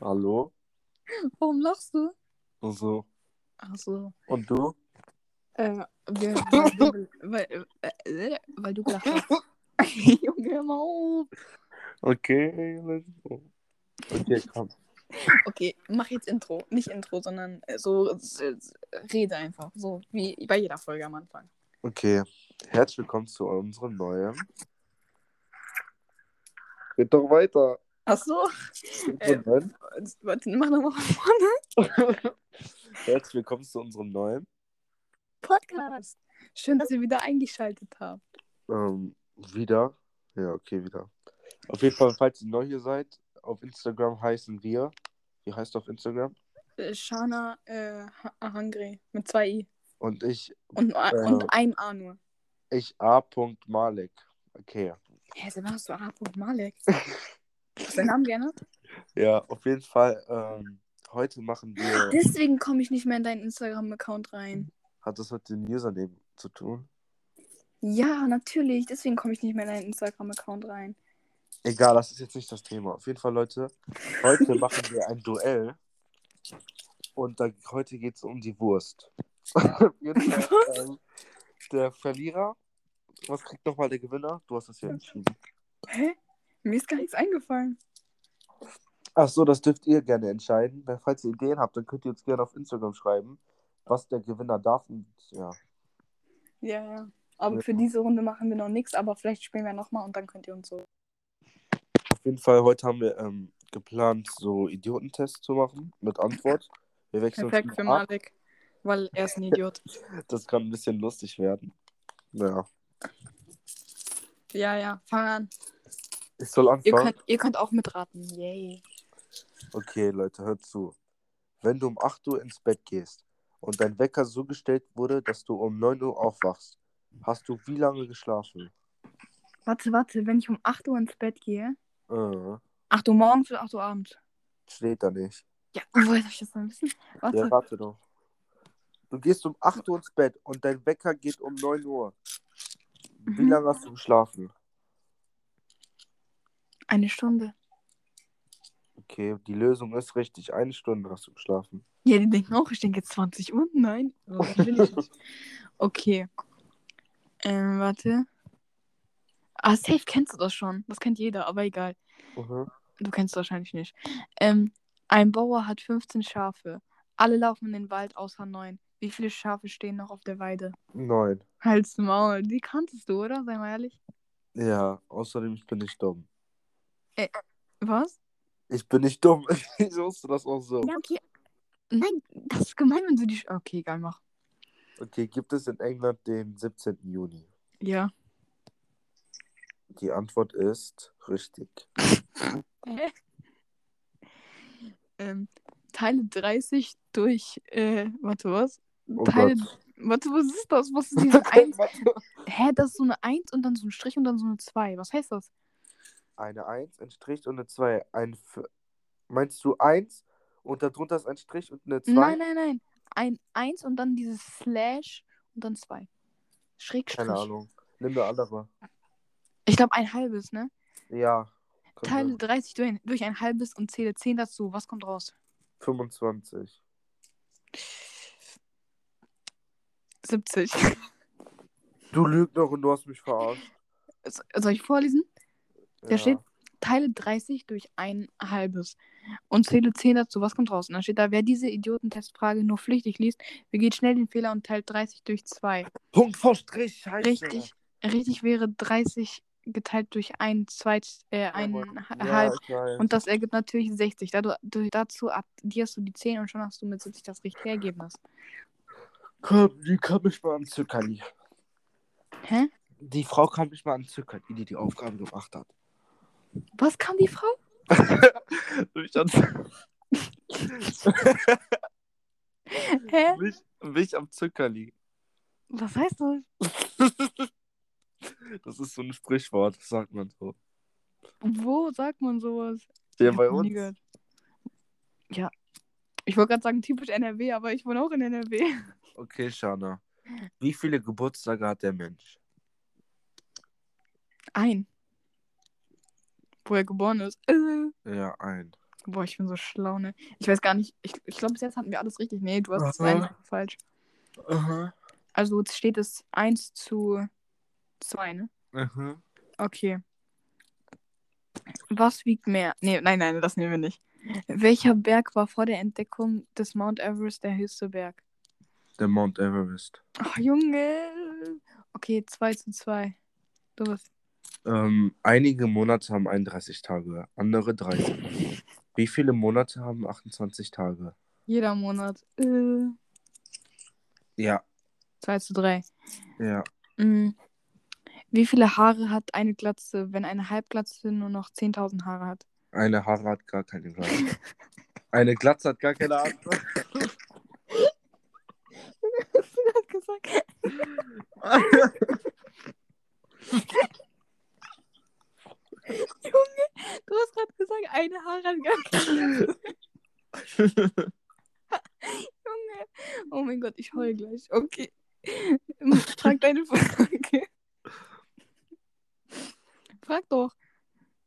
Hallo? Warum lachst du? So. Ach so. Und du? Äh, wir, weil, du, weil, äh, weil du gelacht hast. Junge, hör mal auf. Okay, let's go. Okay, komm. Okay, mach jetzt Intro. Nicht Intro, sondern äh, so äh, rede einfach. So wie bei jeder Folge am Anfang. Okay. Herzlich willkommen zu unserem neuen. Geht doch weiter. Ach so. Äh, warte, mach nochmal von vorne. Herzlich willkommen zu unserem neuen. Podcast. Schön, dass ihr wieder eingeschaltet habt. Ähm, wieder. Ja, okay, wieder. Auf jeden Fall, falls ihr neu hier seid, auf Instagram heißen wir. Wie heißt du auf Instagram? Äh, Shana äh, Ha- Hungry mit zwei I. Und ich, Und, Äh. und einem A nur. ich A. Malek. Okay. Hä, Sebastian, hast du A. Malek? Du deinen Namen geändert? Ja, auf jeden Fall. Ähm, heute machen wir. Deswegen komme ich nicht mehr in deinen Instagram-Account rein. Hat das mit dem Username zu tun? Ja, natürlich. Deswegen komme ich nicht mehr in deinen Instagram-Account rein. Egal, das ist jetzt nicht das Thema. Auf jeden Fall, Leute, heute machen wir ein Duell. Und da, heute geht es um die Wurst. Jeden Fall, ähm, der Verlierer. Was kriegt nochmal der Gewinner? Du hast das ja entschieden. Hä? Mir ist gar nichts eingefallen. Ach so, das dürft ihr gerne entscheiden. Falls ihr Ideen habt, dann könnt ihr uns gerne auf Instagram schreiben, was der Gewinner darf. Und ja, Ja, ja. Aber Ja. für diese Runde machen wir noch nichts, aber vielleicht spielen wir nochmal und dann könnt ihr uns so. auf jeden Fall, heute haben wir ähm, geplant, so Idiotentests zu machen mit Antwort. Wir wechseln uns Perfekt für. Malik, weil er ist ein Idiot. Das kann ein bisschen lustig werden. Ja. ja, ja, fang an. Ich soll Ihr anfangen. könnt, ihr könnt auch mitraten. Yay. Okay, Leute, hört zu. Wenn du um 8 Uhr ins Bett gehst und dein Wecker so gestellt wurde, dass du um 9 Uhr aufwachst, hast du wie lange geschlafen? Warte, warte, wenn ich um 8 Uhr ins Bett gehe. Äh, 8 Uhr morgens oder 8 Uhr abends? steht da nicht. Ja, woher soll ich das dann wissen? Warte. Ja, warte doch. Du gehst um 8 Uhr ins Bett und dein Wecker geht um 9 Uhr. Wie Mhm. lange hast du geschlafen? Eine Stunde. Okay, die Lösung ist richtig. Eine Stunde hast du geschlafen. Ja, die denken auch, ich denke jetzt 20 Uhr. Nein, ich. Okay. Ähm, warte. Ah, safe kennst du das schon. Das kennt jeder, aber egal. Mhm. Du kennst es wahrscheinlich nicht. Ähm, ein Bauer hat 15 Schafe. Alle laufen in den Wald außer neun. Wie viele Schafe stehen noch auf der Weide? Neun. Halt's Maul. Die kanntest du, oder? Sei mal ehrlich. Ja, außerdem ich bin nicht dumm. Was? Ich bin nicht dumm. Ich wusste das auch so. Ja, okay. Nein, das ist gemein, wenn du die. Okay, egal, mach. Okay, gibt es in England den 17. Juni? Ja. Die Antwort ist richtig. Hä? Ähm, teile 30 durch, äh, warte, was? Oh Teile, Gott. warte, was ist das? Was ist diese 1? Warte. Hä, das ist so eine 1 und dann so ein Strich und dann so eine 2. Was heißt das? Eine 1, ein Strich und eine 2. Ein F Meinst du 1 und darunter ist ein Strich und eine 2? Nein, nein, nein. Ein 1 und dann dieses Slash und dann 2. Schrägstrich. Keine Ahnung. Nimm eine andere. Ich glaube ein halbes, ne? Ja. Teile sein. 30 durch, durch ein halbes und zähle 10 dazu. Was kommt raus? 25. 70. Du Lügner und du hast mich verarscht. So- Soll ich vorlesen? Da Ja. steht Teile 30 durch ein halbes und zähle 10 dazu. Was kommt raus? Und dann steht da, wer diese Idiotentestfrage nur pflichtig liest, begeht schnell den Fehler und teilt 30 durch 2. Punkt vor Strich. Scheiße. Richtig, richtig wäre 30 geteilt durch ein Zweit, äh, ein Ja, halb. weiß. Und das ergibt natürlich 60. Da du, du, dazu addierst du die 10 und schon hast du mit 70 das richtige Ergebnis. Komm, die kann mich mal an Zuckerli. Hä? Die Frau kann mich mal an Zuckerli, die die Aufgabe gemacht hat. Was kam die Frau? mich, an, Hä? mich, mich am Zuckerli. Was heißt das? Das ist so ein Sprichwort, das sagt man so. Wo sagt man sowas? Ja, bei uns. Ja. Ich wollte gerade sagen, typisch NRW, aber ich wohne auch in NRW. Okay, Shana. Wie viele Geburtstage hat der Mensch? Ein. Wo er geboren ist. Äh. Ja, ein. Boah, ich bin so schlau, ne? Ich weiß gar nicht. Ich, ich glaube, bis jetzt hatten wir alles richtig. Nee, du hast Aha. zwei falsch. Aha. Also jetzt steht es 1 zu 2, ne? Aha. Okay. Was wiegt mehr? Nee, nein, nein, das nehmen wir nicht. Welcher Berg war vor der Entdeckung des Mount Everest der höchste Berg? Der Mount Everest. Ach, Junge. Okay, 2 zu 2. Du bist. Ähm, einige Monate haben 31 Tage, andere 30. Wie viele Monate haben 28 Tage? Jeder Monat. Äh, Ja, 2 zu 3. ja. Mhm. Wie viele Haare hat eine Glatze, wenn eine Halbglatze nur noch 10.000 Haare hat? Eine Haare hat gar keine Glatze. Eine Glatze hat gar keine Haare. Hast du das gesagt? Junge, du gesagt, eine Glatze. Junge. Oh mein Gott, ich heul gleich. Okay. Frag deine Frage. Frag doch.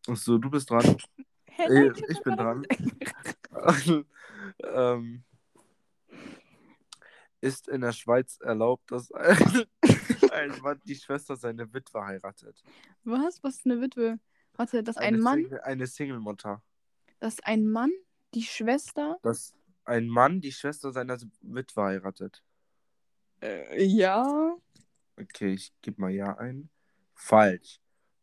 Achso, du bist dran. Hä, nein, ich hab bin gerade- ähm, ist in der Schweiz erlaubt, dass ein Mann die Schwester seine Witwe heiratet? Was? Was ist eine Witwe? Warte, dass ein Eine Mann, Single, eine Single-Mutter. dass ein Mann die Schwester. Dass ein Mann die Schwester seiner Witwe heiratet. Äh, ja. Okay, ich gebe mal Ja ein. Falsch.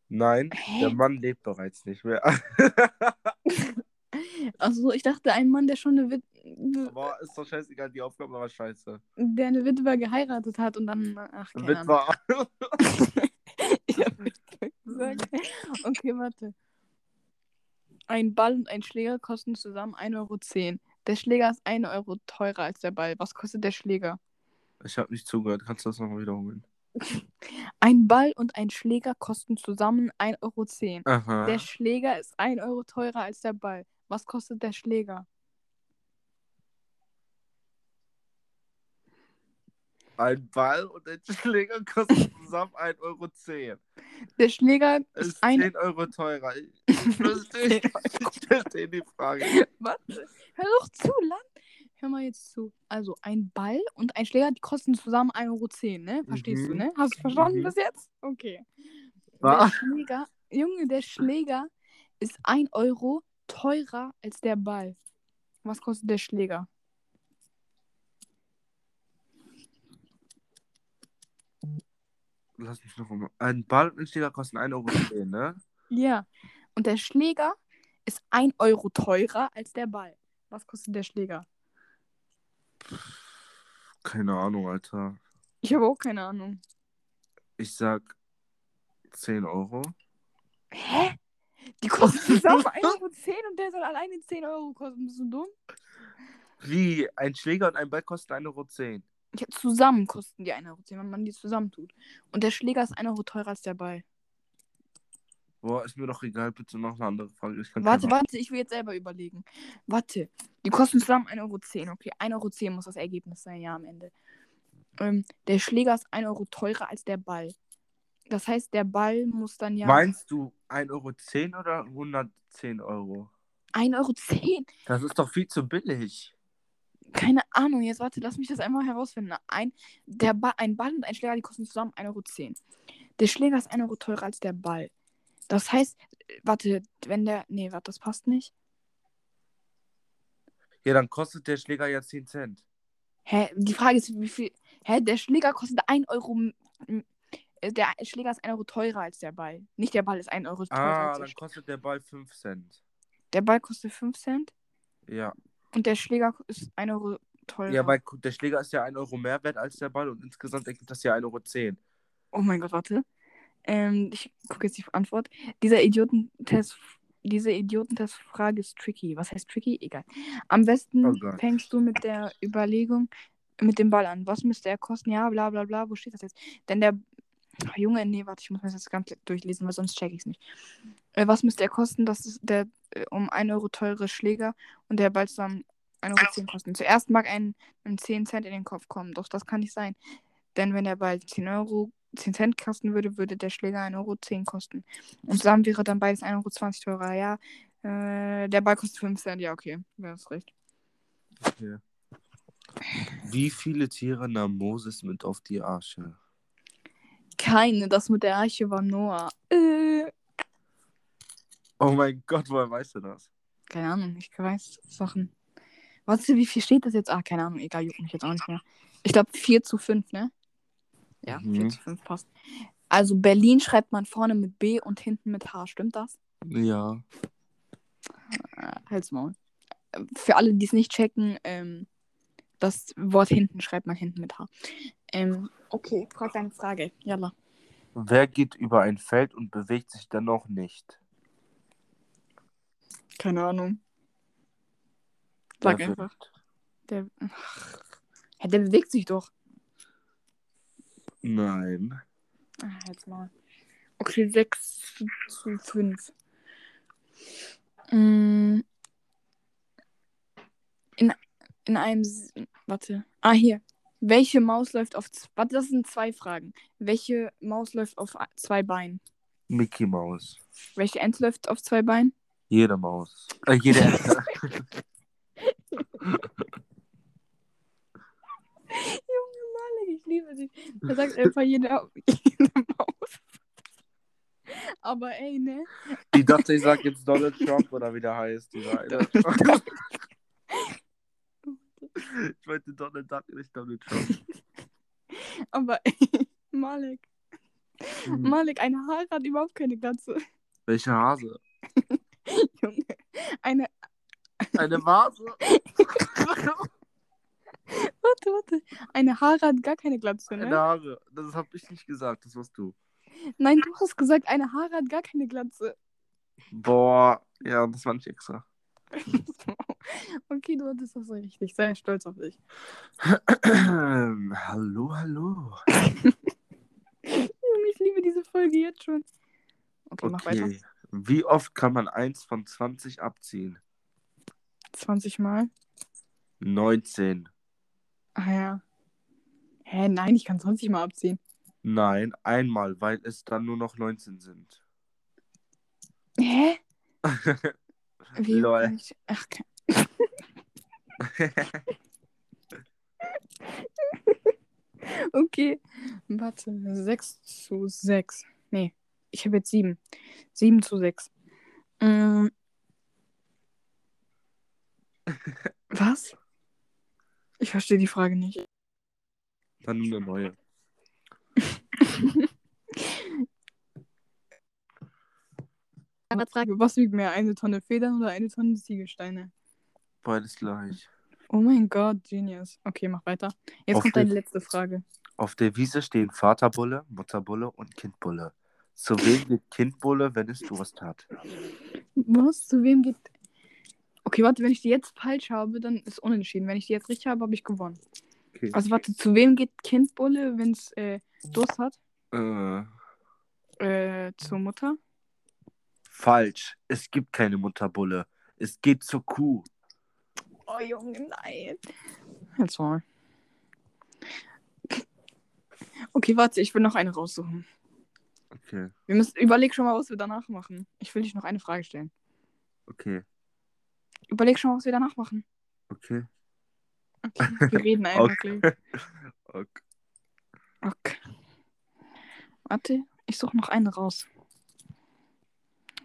Nein, Hä? der Mann lebt bereits nicht mehr. Also ich dachte, ein Mann, der schon eine Witwe, Aber ist doch scheißegal, die Aufgabe war scheiße. der eine Witwe geheiratet hat und dann. Ach, keine Ahnung. Witwer. Ich hab Witwe gesagt. Okay, warte. Ein Ball und ein Schläger kosten zusammen 1,10 Euro. Der Schläger ist 1 Euro teurer als der Ball. Was kostet der Schläger? Ich habe nicht zugehört. Kannst du das nochmal wiederholen? Ein Ball und ein Schläger kosten zusammen 1,10 Euro. Aha. Der Schläger ist 1 Euro teurer als der Ball. Was kostet der Schläger? Ein Ball und ein Schläger kosten zusammen 1,10 Euro. Der Schläger ist ist 1 10 Euro teurer. Ich verstehe ich verstehe die Frage. Warte, hör doch zu, Land. Hör mal jetzt zu. Also, ein Ball und ein Schläger, die kosten zusammen 1,10 Euro, ne? Verstehst du, Mhm. ne? Hast du verstanden Mhm. bis jetzt? Okay. Der Was? Schläger, Junge, der Schläger ist 1 Euro teurer als der Ball. Was kostet der Schläger? Lass mich noch mal. Ein Ball und ein Schläger kosten 1,10 Euro, ne? Ja. Und der Schläger ist 1 Euro teurer als der Ball. Was kostet der Schläger? Keine Ahnung, Alter. Ich habe auch keine Ahnung. Ich sag 10 Euro. Hä? Die kosten zusammen 1,10 Euro und der soll alleine 10 Euro kosten. Bist du dumm? Wie? Ein Schläger und ein Ball kosten 1,10 Euro. Ja, zusammen kosten die 1,10 Euro, wenn man die zusammentut. Und der Schläger ist 1 Euro teurer als der Ball. Boah, ist mir doch egal. Bitte noch eine andere Frage. Warte, warte, ich will jetzt selber überlegen. Warte, die kosten zusammen 1,10 Euro. Okay, 1,10 Euro muss das Ergebnis sein, ja, am Ende. Ähm, der Schläger ist 1 Euro teurer als der Ball. Das heißt, der Ball muss dann ja. Meinst du 1,10 Euro oder 110 Euro? 1,10 Euro. Das ist doch viel zu billig. Keine Ahnung, jetzt warte, lass mich das einmal herausfinden. Ein, der ba ein Ball und ein Schläger, die kosten zusammen 1,10 Euro. Der Schläger ist 1 Euro teurer als der Ball. Das heißt, warte, wenn der. Nee, warte, das passt nicht. Ja, dann kostet der Schläger ja 10 Cent. Hä, die Frage ist, wie viel. Hä, der Schläger kostet 1 Euro. äh, Der Schläger ist 1 Euro teurer als der Ball. Nicht der Ball ist 1 Euro teurer Ah, als der dann kostet der Ball 5 Cent. Der Ball kostet 5 Cent Ja. Und der Schläger ist 1 Euro teurer. Ja, weil der Schläger ist ja 1 Euro mehr wert als der Ball und insgesamt ergibt das ja 1,10 Euro. Oh mein Gott, warte. Ähm, ich gucke jetzt die Antwort. Dieser Idiotentest, diese Idiotentestfrage ist tricky. Was heißt tricky? Egal. Am besten Oh fängst du mit der Überlegung mit dem Ball an. Was müsste er kosten? Ja, bla bla bla. Wo steht das jetzt? Denn der Ach, Junge, nee, warte, ich muss mir das jetzt ganz durchlesen, weil sonst check ich es nicht. Äh, was müsste er kosten? Das ist der um 1 Euro teure Schläger und der Ball zusammen 1,10 Euro kosten. Zuerst mag ein, ein 10 Cent in den Kopf kommen, doch das kann nicht sein. Denn wenn der Ball 10 Euro 10 Cent kosten würde, würde der Schläger 1,10 Euro kosten. Und zusammen wäre dann beides 1,20 Euro teurer. Ja, Äh, der Ball kostet 5 Cent, ja, okay. Ja, hast recht. Okay. Wie viele Tiere nahm Moses mit auf die Arche? Keine, das mit der Arche war Noah. Äh, Oh mein Gott, woher weißt du das? keine Ahnung, ich weiß Sachen. Warte, wie viel steht das jetzt? Ah, keine Ahnung, egal, juckt mich jetzt auch nicht mehr. Ich glaube 4 zu 5, ne? Ja, Mhm. 4 zu 5 passt. Also Berlin schreibt man vorne mit B und hinten mit H, stimmt das? Ja. Äh, halt's Maul. Für alle, die es nicht checken, ähm, das Wort hinten schreibt man hinten mit H. Ähm, okay, frag deine Frage. Jalla. Wer geht über ein Feld und bewegt sich dennoch nicht? Keine Ahnung. Der Sag einfach. Wind. Der, Ach, der bewegt sich doch. Nein. Ah, halt's Maul. Okay, 6 zu 5. Mm. In, in einem. Warte. Ah, hier. Welche Maus läuft auf. Warte, das sind zwei Fragen. Welche Maus läuft auf zwei Beinen? Mickey Maus. Welche Ente läuft auf zwei Beinen? Jede Maus. Äh, jede Ente. Junge Malik, ich liebe dich. Er sagt einfach jede, jede Maus. Aber ey, ne? Die dachte, ich sag jetzt Donald Trump oder wie der heißt. Eine. ich wollte Donald Duck, nicht Donald Trump. Aber ey, Malik. Hm. Malik, eine Haare hat überhaupt keine Glatze. Welche Hase? Junge. Eine. Eine Vase? Warte, warte. Eine Haare hat gar keine Glatze, Eine ne? Haare. Das hab ich nicht gesagt, das warst du. Nein, du hast gesagt, eine Haare hat gar keine Glatze. Boah, ja, das war nicht extra. okay, du hattest das richtig. Sei stolz auf dich. hallo, hallo. Ich liebe diese Folge jetzt schon. Okay, mach weiter. Wie oft kann man 1 von 20 abziehen? 20 Mal. 19. Ah ja. Hä, nein, ich kann 20 Mal abziehen. Nein, einmal, weil es dann nur noch 19 sind. Hä? Wie Lol. ich... Ach, ke- okay. Warte, 6 zu 6. Nee, ich habe jetzt 7. 7 zu 6. Mm. Was? Ich verstehe die Frage nicht. dann nur eine neue. Frage, was wiegt mehr, eine Tonne Federn oder eine Tonne Ziegelsteine? Beides gleich. Oh mein Gott, Genius. Okay, mach weiter. Jetzt Auf kommt deine letzte Frage. Auf der Wiese stehen Vaterbulle, Mutterbulle und Kindbulle. Zu wem geht Kindbulle, wenn es Durst hat? Was? Zu wem geht. Okay, warte, wenn ich die jetzt falsch habe, dann ist unentschieden. Wenn ich die jetzt richtig habe, habe ich gewonnen. Okay. Also warte, zu wem geht Kindbulle, wenn es äh, Durst hat? Äh, Äh, zur Mutter? falsch. Es gibt keine Mutterbulle. Es geht zur Kuh. Oh Junge, nein. Jetzt mal. Okay, warte, ich will noch eine raussuchen. Okay, Wir müssen, überleg schon mal, was wir danach machen. Ich will dich noch eine Frage stellen. okay, Überleg schon mal, was wir danach machen. okay. Okay, wir reden einfach Okay. gleich. okay. Okay. Warte, ich suche noch eine raus.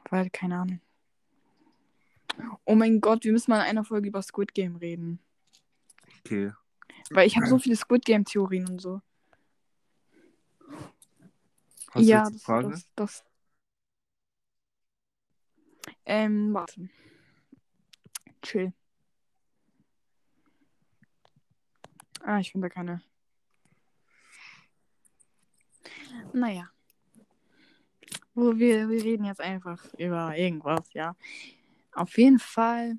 Weil, keine Ahnung. Oh mein Gott, wir müssen mal in einer Folge über Squid Game reden. okay. Weil ich habe so viele Squid Game Theorien und so. Hast du ja, jetzt eine das, Frage? das, das. Ähm, warte. Chill. Ah, ich finde keine. Naja. Wo wir, wir reden jetzt einfach über irgendwas, ja. Auf jeden Fall.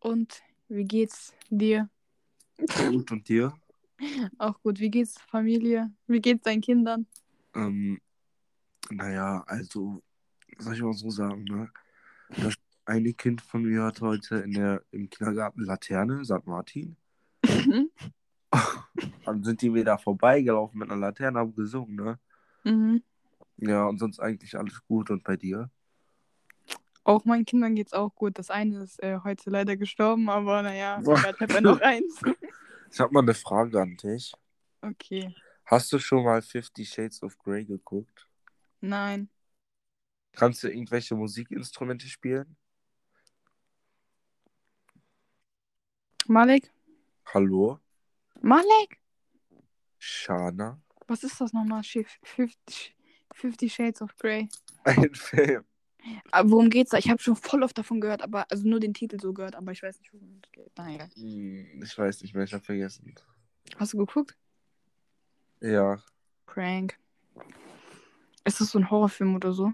Und wie geht's dir? Gut, und dir? Auch gut. Wie geht's Familie? Wie geht's deinen Kindern? Ähm, naja, also, soll ich mal so sagen, ne? Das eine Kind von mir hat heute in der, im Kindergarten Laterne, St. Martin. Dann sind die wieder vorbeigelaufen mit einer Laterne, haben gesungen, ne? mhm. Ja, und sonst eigentlich alles gut. Und bei dir? Auch meinen Kindern geht's auch gut. Das eine ist äh, heute leider gestorben, aber naja, ich habe ja noch eins. Ich habe mal eine Frage an dich. Okay. Hast du schon mal Fifty Shades of Grey geguckt? Nein. Kannst du irgendwelche Musikinstrumente spielen? Malek? Hallo? Malek? Shana? Was ist das nochmal? Fifty, Shades of Grey. Ein Film. Aber worum geht's da? Ich habe schon voll oft davon gehört, aber also nur den Titel so gehört, aber ich weiß nicht, worum es geht. Na egal. Hm, Ich weiß nicht mehr, ich habe vergessen. Hast du geguckt? Ja. Prank. Ist das so ein Horrorfilm oder so?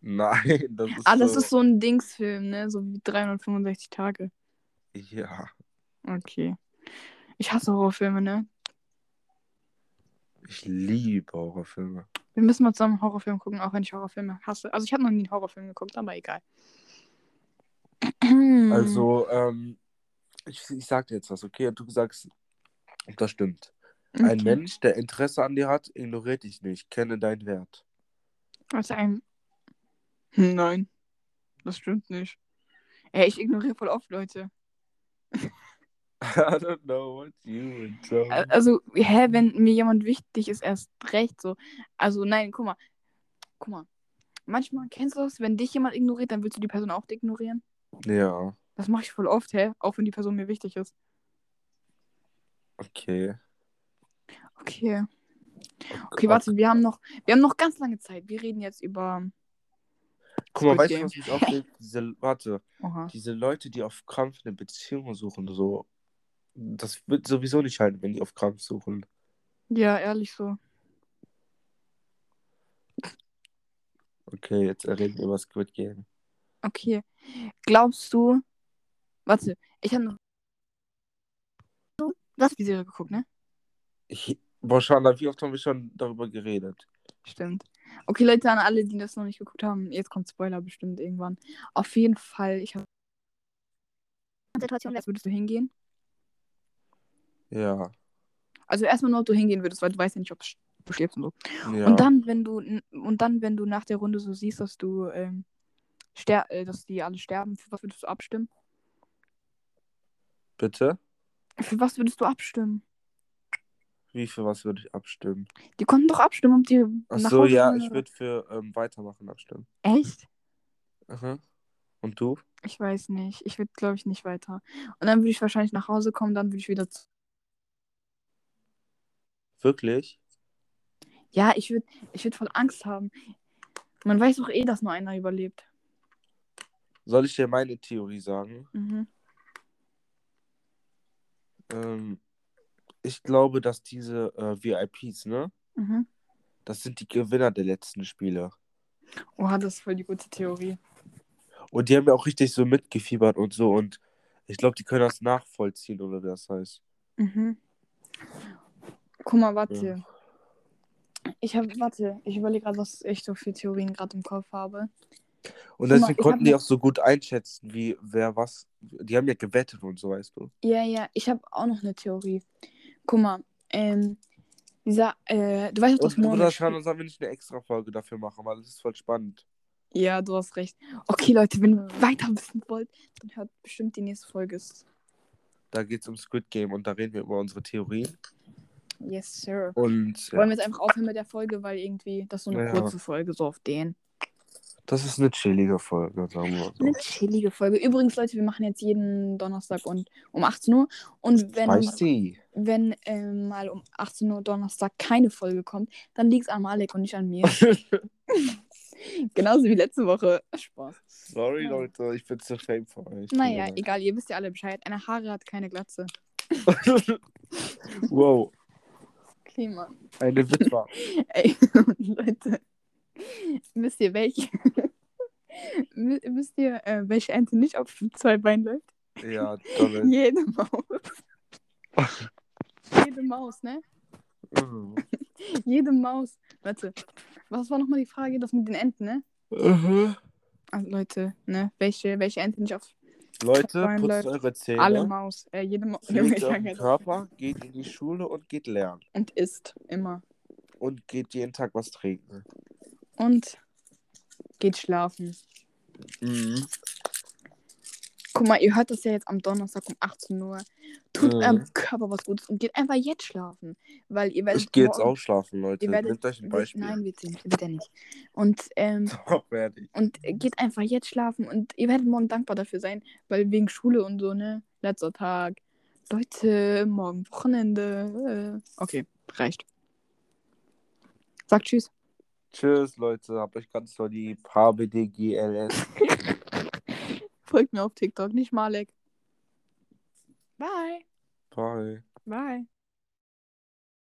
Nein, das ist Ah, das so. ist so ein Dingsfilm, ne? So wie 365 Tage. Ja. Okay. Ich hasse Horrorfilme, ne? Ich liebe Horrorfilme. Wir müssen mal zusammen einen Horrorfilm gucken, auch wenn ich Horrorfilme hasse. Also ich habe noch nie einen Horrorfilm geguckt, aber egal. Also, ähm, ich, ich sag dir jetzt was, okay? Und du sagst, das stimmt. Ein Okay. Mensch, der Interesse an dir hat, ignoriert dich nicht. Kenne deinen Wert. Also ein. Nein. Das stimmt nicht. Ey, ich ignoriere voll oft Leute. I don't know what you would Also, hä, wenn mir jemand wichtig ist, erst recht so. Also, nein, guck mal. Guck mal. Manchmal kennst du das, wenn dich jemand ignoriert, dann willst du die Person auch ignorieren. Ja, Das mache ich voll oft, hä? Auch wenn die Person mir wichtig ist. okay. Okay. Okay, warte, wir haben noch, wir haben noch ganz lange Zeit. Wir reden jetzt über. Guck mal, weißt du, was mich aufregt? Diese, warte, Oha. diese Leute, die auf Krampf eine Beziehung suchen, so, das wird sowieso nicht halten, wenn die auf Krampf suchen. Ja, ehrlich so. Okay, jetzt reden wir über Squid Game. Okay. Glaubst du. Warte, ich habe noch. Du hast die Serie geguckt, ne? Ich, boah, Shana, wie oft haben wir schon darüber geredet? Stimmt. Okay, Leute, an alle, die das noch nicht geguckt haben, jetzt kommt Spoiler bestimmt irgendwann. Auf jeden Fall, ich habe. Situation, als würdest du hingehen? Ja, Also erstmal nur, ob du hingehen würdest, weil du weißt ja nicht, ob du stirbst und so. ja. Und dann, wenn du und dann, wenn du nach der Runde so siehst, dass du ähm, ster äh, dass die alle sterben, für was würdest du abstimmen? Bitte? Für was würdest du abstimmen? Wie für was würde ich abstimmen? Die konnten doch abstimmen, ob die Ach nach so, Hause ja, ich würde für ähm, Weitermachen abstimmen. Echt? Aha. Und du? Ich weiß nicht. Ich würde, glaube ich, nicht weiter. Und dann würde ich wahrscheinlich nach Hause kommen, dann würde ich wieder zu. Wirklich? Ja, ich würde ich würd voll Angst haben. Man weiß doch eh, dass nur einer überlebt. Soll ich dir meine Theorie sagen? Mhm. Ähm, ich glaube, dass diese äh, VIPs, ne? Mhm. Das sind die Gewinner der letzten Spiele. Oha, das ist voll die gute Theorie. Und die haben ja auch richtig so mitgefiebert und so. Und ich glaube, die können das nachvollziehen, oder wie das heißt. Mhm. Guck mal, warte. Ja. Ich habe, warte, ich überlege gerade, was ich so für Theorien gerade im Kopf habe. Und mal, deswegen hab konnten die auch so gut einschätzen, wie wer was. Die haben ja gewettet und so, weißt du. Ja, ja, ich habe auch noch eine Theorie. Guck mal, ähm, dieser, äh, du weißt doch, dass Und Mohammed Bruder sollen wir nicht eine extra Folge dafür machen, weil das ist voll spannend. Ja, du hast recht. Okay, Leute, wenn ihr weiter wissen wollt, dann hört bestimmt die nächste Folge. Da geht es um Squid Game und da reden wir über unsere Theorien. Yes, sir. Und Wollen ja, wir jetzt einfach aufhören mit der Folge, weil irgendwie das ist so eine Ja. kurze Folge, so auf den. Das ist eine chillige Folge, sagen wir Eine so. chillige Folge. Übrigens, Leute, wir machen jetzt jeden Donnerstag und um 18 Uhr. Und wenn, Spicy. wenn ähm, mal um 18 Uhr Donnerstag keine Folge kommt, dann liegt es an Malek und nicht an mir. Genauso wie letzte Woche. Spaß. Sorry, Ja. Leute, ich bin zu fame für euch. Naja, egal, ihr wisst ja alle Bescheid. Eine Haare hat keine Glatze. wow, Okay, Mann. eine Witwer. Ey, Leute. Wisst ihr, welche? Wi- Wisst ihr, äh, welche Ente nicht auf zwei Beinen läuft? ja, Donald. Jede Maus. Jede Maus, ne? Jede Maus. Warte, was war nochmal die Frage? Das mit den Enten, ne? Mhm. Also, Leute, ne? Welche, welche Ente nicht auf Leute, putzt eure Zähne. alle Maus? Äh, jede Maus. Körper, geht in die Schule und geht lernen. Und isst immer. Und geht jeden Tag was trinken. Und geht schlafen. Mhm. Guck mal, ihr hört das ja jetzt am Donnerstag um 18 Uhr. Tut Mhm. eurem Körper was Gutes und geht einfach jetzt schlafen. Weil ihr werdet Ich gehe jetzt auch schlafen, Leute. Ihr werdet, Nehmt euch ein Beispiel. Nein, nicht. Wird er nicht. Und, ähm, Doch, werde ich. und geht einfach jetzt schlafen und ihr werdet morgen dankbar dafür sein, weil wegen Schule und so, ne? Letzter Tag. Leute, morgen Wochenende. Äh, okay, reicht. Sagt Tschüss. Tschüss, Leute. Habt euch ganz doll lieb. HBDGLS. Folgt mir auf TikTok, nicht Malek. Bye. Bye. Bye.